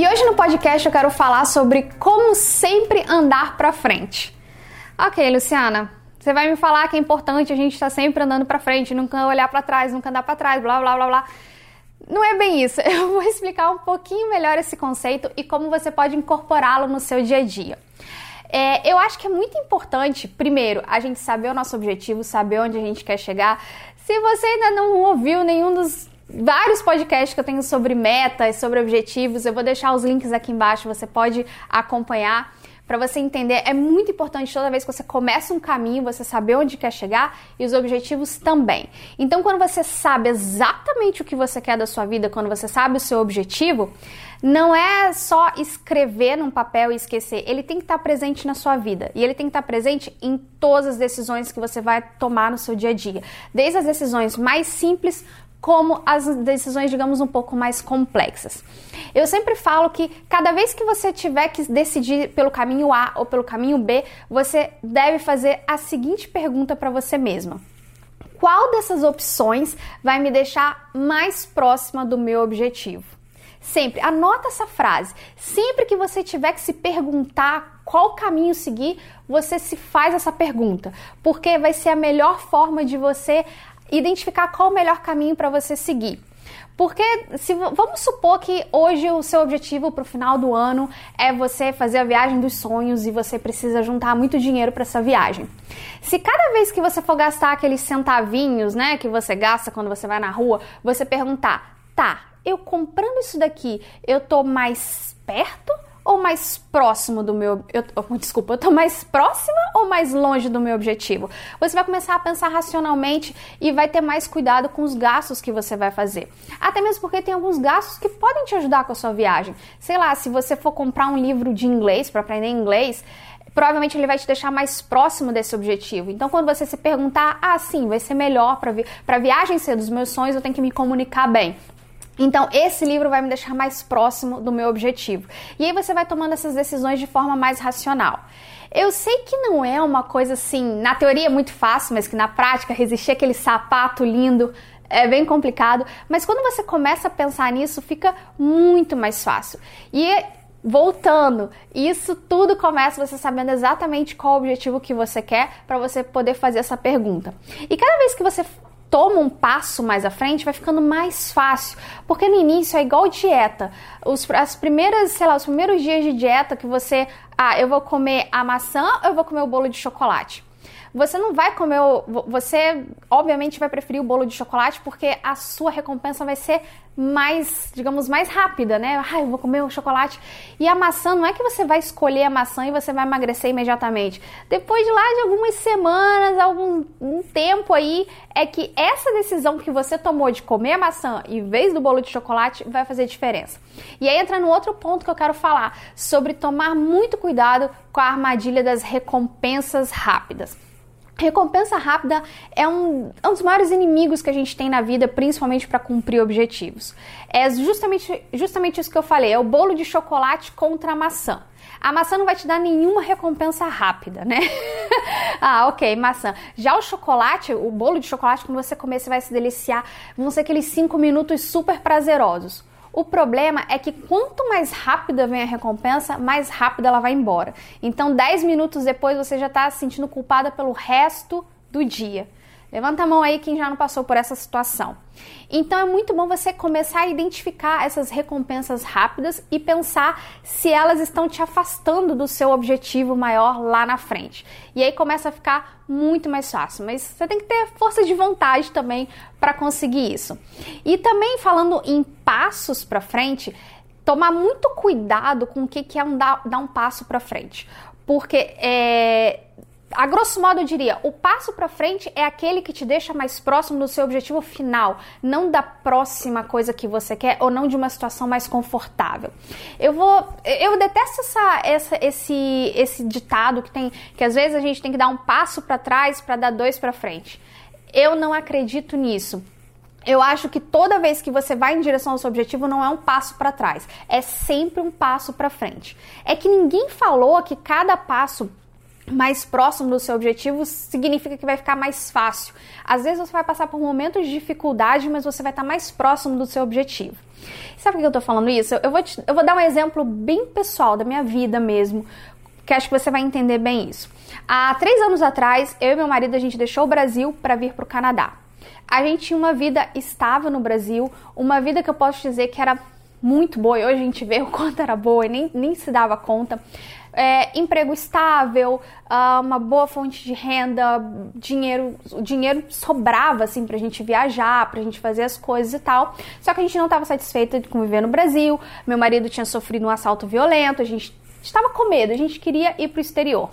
E hoje no podcast eu quero falar sobre como sempre andar para frente. Ok, Luciana, você vai me falar que é importante a gente estar tá sempre andando para frente, nunca olhar para trás, nunca andar para trás, blá blá blá blá. Não é bem isso. Eu vou explicar um pouquinho melhor esse conceito e como você pode incorporá-lo no seu dia a dia. É, eu acho que é muito importante, primeiro, a gente saber o nosso objetivo, saber onde a gente quer chegar. Se você ainda não ouviu nenhum dos vários podcasts que eu tenho sobre metas, sobre objetivos, eu vou deixar os links aqui embaixo, você pode acompanhar. Para você entender, é muito importante toda vez que você começa um caminho, você saber onde quer chegar e os objetivos também. Então, quando você sabe exatamente o que você quer da sua vida, quando você sabe o seu objetivo, não é só escrever num papel e esquecer, ele tem que estar presente na sua vida. E ele tem que estar presente em todas as decisões que você vai tomar no seu dia a dia, desde as decisões mais simples como as decisões, digamos, um pouco mais complexas. Eu sempre falo que cada vez que você tiver que decidir pelo caminho A ou pelo caminho B, você deve fazer a seguinte pergunta para você mesma: Qual dessas opções vai me deixar mais próxima do meu objetivo? Sempre anota essa frase. Sempre que você tiver que se perguntar qual caminho seguir, você se faz essa pergunta, porque vai ser a melhor forma de você identificar qual o melhor caminho para você seguir. Porque se vamos supor que hoje o seu objetivo para o final do ano é você fazer a viagem dos sonhos e você precisa juntar muito dinheiro para essa viagem. Se cada vez que você for gastar aqueles centavinhos, né, que você gasta quando você vai na rua, você perguntar, tá, eu comprando isso daqui, eu tô mais perto ou mais próximo do meu. Eu, oh, desculpa, eu tô mais próxima ou mais longe do meu objetivo? Você vai começar a pensar racionalmente e vai ter mais cuidado com os gastos que você vai fazer. Até mesmo porque tem alguns gastos que podem te ajudar com a sua viagem. Sei lá, se você for comprar um livro de inglês para aprender inglês, provavelmente ele vai te deixar mais próximo desse objetivo. Então, quando você se perguntar, ah, sim, vai ser melhor para vi viagem ser dos meus sonhos, eu tenho que me comunicar bem. Então, esse livro vai me deixar mais próximo do meu objetivo. E aí você vai tomando essas decisões de forma mais racional. Eu sei que não é uma coisa assim, na teoria é muito fácil, mas que na prática resistir aquele sapato lindo é bem complicado, mas quando você começa a pensar nisso, fica muito mais fácil. E voltando, isso tudo começa você sabendo exatamente qual o objetivo que você quer para você poder fazer essa pergunta. E cada vez que você toma um passo mais à frente, vai ficando mais fácil. Porque no início é igual dieta. Os, as primeiras, sei lá, os primeiros dias de dieta que você, ah, eu vou comer a maçã ou eu vou comer o bolo de chocolate? Você não vai comer o. Você, obviamente, vai preferir o bolo de chocolate porque a sua recompensa vai ser mais, digamos, mais rápida, né? Ah, eu vou comer o chocolate. E a maçã, não é que você vai escolher a maçã e você vai emagrecer imediatamente. Depois de lá de algumas semanas, algum um tempo aí, é que essa decisão que você tomou de comer a maçã em vez do bolo de chocolate vai fazer diferença. E aí entra no outro ponto que eu quero falar sobre tomar muito cuidado com a armadilha das recompensas rápidas. Recompensa rápida é um, é um, dos maiores inimigos que a gente tem na vida, principalmente para cumprir objetivos. É justamente, justamente isso que eu falei: é o bolo de chocolate contra a maçã. A maçã não vai te dar nenhuma recompensa rápida, né? ah, ok, maçã. Já o chocolate, o bolo de chocolate, quando você comer, você vai se deliciar. Vão ser aqueles 5 minutos super prazerosos. O problema é que quanto mais rápida vem a recompensa, mais rápido ela vai embora. Então, 10 minutos depois você já está se sentindo culpada pelo resto do dia. Levanta a mão aí quem já não passou por essa situação. Então é muito bom você começar a identificar essas recompensas rápidas e pensar se elas estão te afastando do seu objetivo maior lá na frente. E aí começa a ficar muito mais fácil, mas você tem que ter força de vontade também para conseguir isso. E também falando em passos para frente, tomar muito cuidado com o que é um dar, dar um passo para frente, porque é, a grosso modo eu diria, o passo para frente é aquele que te deixa mais próximo do seu objetivo final, não da próxima coisa que você quer ou não de uma situação mais confortável. Eu vou, eu detesto essa, essa, esse, esse ditado que tem, que às vezes a gente tem que dar um passo para trás para dar dois para frente. Eu não acredito nisso. Eu acho que toda vez que você vai em direção ao seu objetivo não é um passo para trás, é sempre um passo para frente. É que ninguém falou que cada passo mais próximo do seu objetivo significa que vai ficar mais fácil. Às vezes você vai passar por momentos de dificuldade, mas você vai estar mais próximo do seu objetivo. sabe por que eu tô falando isso? Eu vou, te, eu vou dar um exemplo bem pessoal da minha vida mesmo, que acho que você vai entender bem isso. Há três anos atrás, eu e meu marido a gente deixou o Brasil para vir para o Canadá. A gente tinha uma vida estável no Brasil, uma vida que eu posso dizer que era muito boa, e hoje a gente vê o quanto era boa e nem, nem se dava conta é, emprego estável, uh, uma boa fonte de renda, dinheiro, o dinheiro sobrava assim pra gente viajar, pra gente fazer as coisas e tal. Só que a gente não estava satisfeita de conviver no Brasil. Meu marido tinha sofrido um assalto violento, a gente estava com medo, a gente queria ir pro exterior.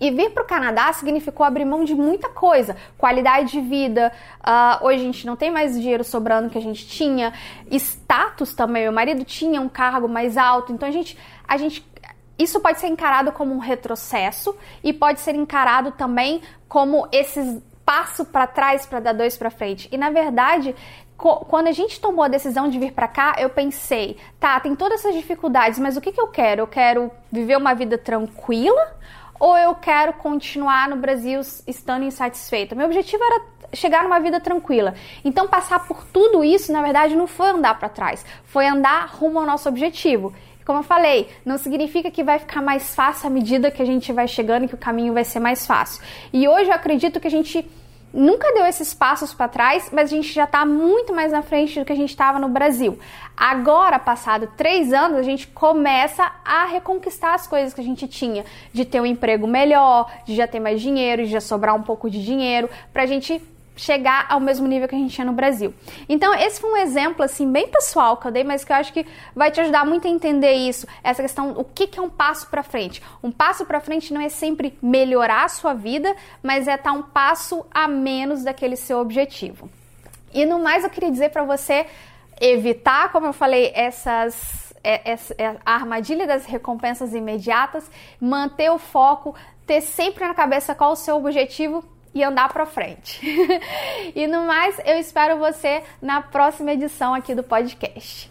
E vir para o Canadá significou abrir mão de muita coisa, qualidade de vida. Uh, hoje a gente não tem mais dinheiro sobrando que a gente tinha, status também. Meu marido tinha um cargo mais alto, então a gente, a gente isso pode ser encarado como um retrocesso e pode ser encarado também como esses passo para trás para dar dois para frente. E na verdade, quando a gente tomou a decisão de vir para cá, eu pensei, tá, tem todas essas dificuldades, mas o que, que eu quero? Eu quero viver uma vida tranquila ou eu quero continuar no Brasil estando insatisfeita? Meu objetivo era chegar numa vida tranquila. Então, passar por tudo isso, na verdade, não foi andar para trás, foi andar rumo ao nosso objetivo. Como eu falei, não significa que vai ficar mais fácil à medida que a gente vai chegando e que o caminho vai ser mais fácil. E hoje eu acredito que a gente nunca deu esses passos para trás, mas a gente já está muito mais na frente do que a gente estava no Brasil. Agora, passado três anos, a gente começa a reconquistar as coisas que a gente tinha, de ter um emprego melhor, de já ter mais dinheiro, de já sobrar um pouco de dinheiro, para a gente chegar ao mesmo nível que a gente tinha no Brasil. Então, esse foi um exemplo assim bem pessoal que eu dei, mas que eu acho que vai te ajudar muito a entender isso, essa questão, o que, que é um passo para frente. Um passo para frente não é sempre melhorar a sua vida, mas é estar um passo a menos daquele seu objetivo. E no mais, eu queria dizer para você evitar, como eu falei, essas é, é, é, a armadilha das recompensas imediatas, manter o foco, ter sempre na cabeça qual o seu objetivo e andar para frente. e no mais, eu espero você na próxima edição aqui do podcast.